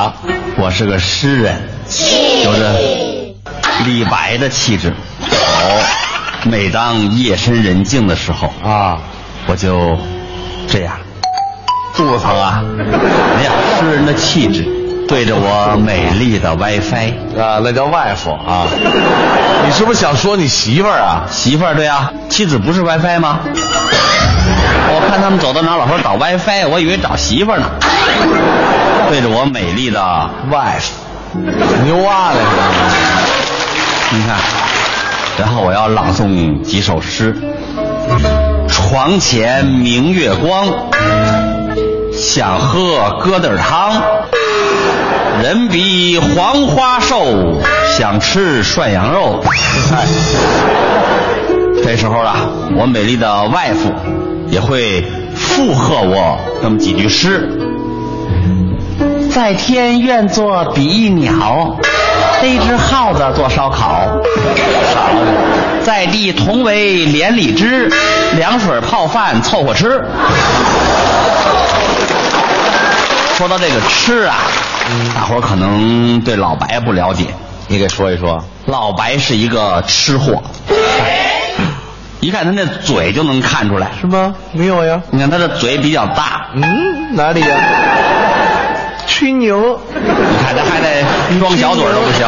啊？我是个诗人，有着李白的气质。哦，每当夜深人静的时候，啊，我就这样，肚子疼啊？哎呀，诗人的气质，对着我美丽的 WiFi 啊，那叫外父啊。你是不是想说你媳妇儿啊？媳妇儿，对啊，妻子不是 WiFi 吗？我看他们走到哪儿老说找 WiFi，我以为找媳妇儿呢。对着我美丽的，外父，牛啊那是。你看，然后我要朗诵几首诗。床前明月光，想喝疙瘩汤。人比黄花瘦，想吃涮羊肉。这时候啊，我美丽的外父也会附和我那么几句诗。在天愿作比翼鸟，逮只耗子做烧烤。在地同为连理枝，凉水泡饭凑合吃。说到这个吃啊，大伙儿可能对老白不了解。你给说一说。老白是一个吃货，一看他那嘴就能看出来。是吗？没有呀。你看他的嘴比较大，嗯，哪里呀？吹牛，你看他还得装小嘴都不行。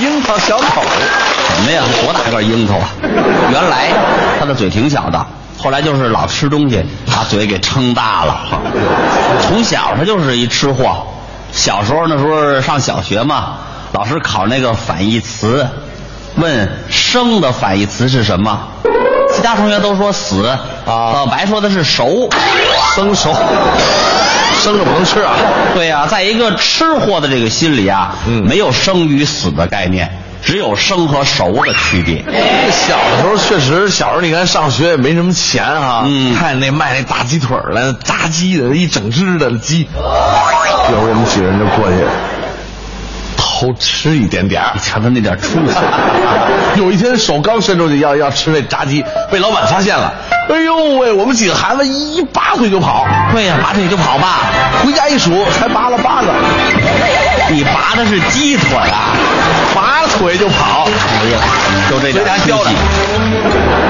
樱桃小口。什么呀？多大个樱桃啊！原来他的嘴挺小的，后来就是老吃东西，把嘴给撑大了。从小他就是一吃货。小时候那时候上小学嘛，老师考那个反义词，问生的反义词是什么？其他同学都说死，啊老白说的是熟。生熟，生着不能吃啊。对呀、在一个吃货的这个心里啊，嗯没有生与死的概念，只有生和熟的区别。小的时候确实，小时候你看上学也没什么钱哈、嗯看那卖那大鸡腿儿了，炸鸡的，一整只的鸡，一会儿我们几个人就过去偷吃一点点儿你瞧他那点出息，有一天手刚伸出去要要吃那炸鸡，被老板发现了。哎呦喂！我们几个孩子一拔腿就跑，对呀、拔腿就跑吧。回家一数才拔了八个，你拔的是鸡腿啊！拔腿就跑。哎呀，就这点出回家教的息。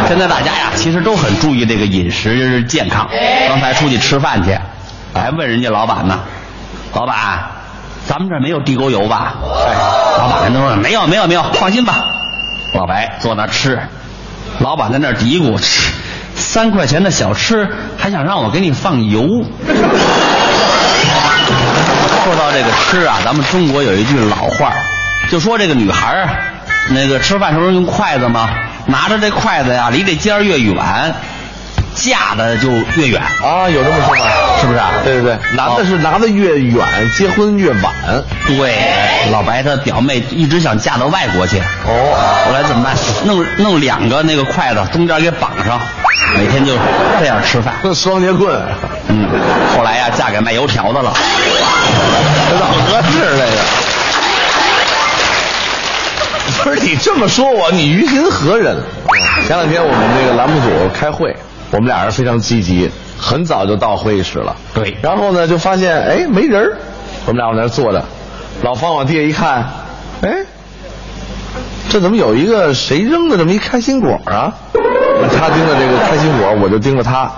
现在大家呀，其实都很注意这个饮食健康。刚才出去吃饭去，还问人家老板呢，老板，咱们这儿没有地沟油吧？哎，老板人都说没有没有没有，放心吧。老白坐那儿吃，老板在那儿嘀咕，吃三块钱的小吃还想让我给你放油。说到这个吃啊，咱们中国有一句老话，就说这个女孩儿，那个吃饭时候用筷子嘛，拿着这筷子呀，离这尖儿越远，嫁的就越远，啊，有这么说吗，是不是啊？对对对，男的是拿的越远，结婚越晚。对，老白他表妹一直想嫁到外国去，哦，后来怎么办？弄弄两个那个筷子，中间给绑上，每天就这样吃饭。那双节棍，嗯，后来呀，嫁给卖油条的了。这怎么合适这个？不是你这么说我，你于心何忍？前两天我们那个栏目组开会，我们俩人非常积极，很早就到会议室了。对然后呢，就发现哎没人儿我们俩往那儿坐着，老方往地下一看，哎，这怎么有一个谁扔的这么一开心果啊？他盯着这个开心果，我就盯着他。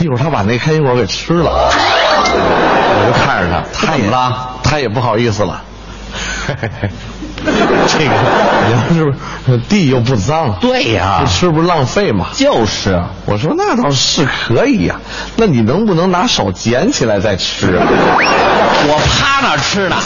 一会儿他把那开心果给吃了，我就看着他，他也怎么了他也不好意思了。这个你要是地又不脏，对呀这吃不是浪费吗？就是，我说那倒是可以呀、那你能不能拿手捡起来再吃啊？我趴那吃呢。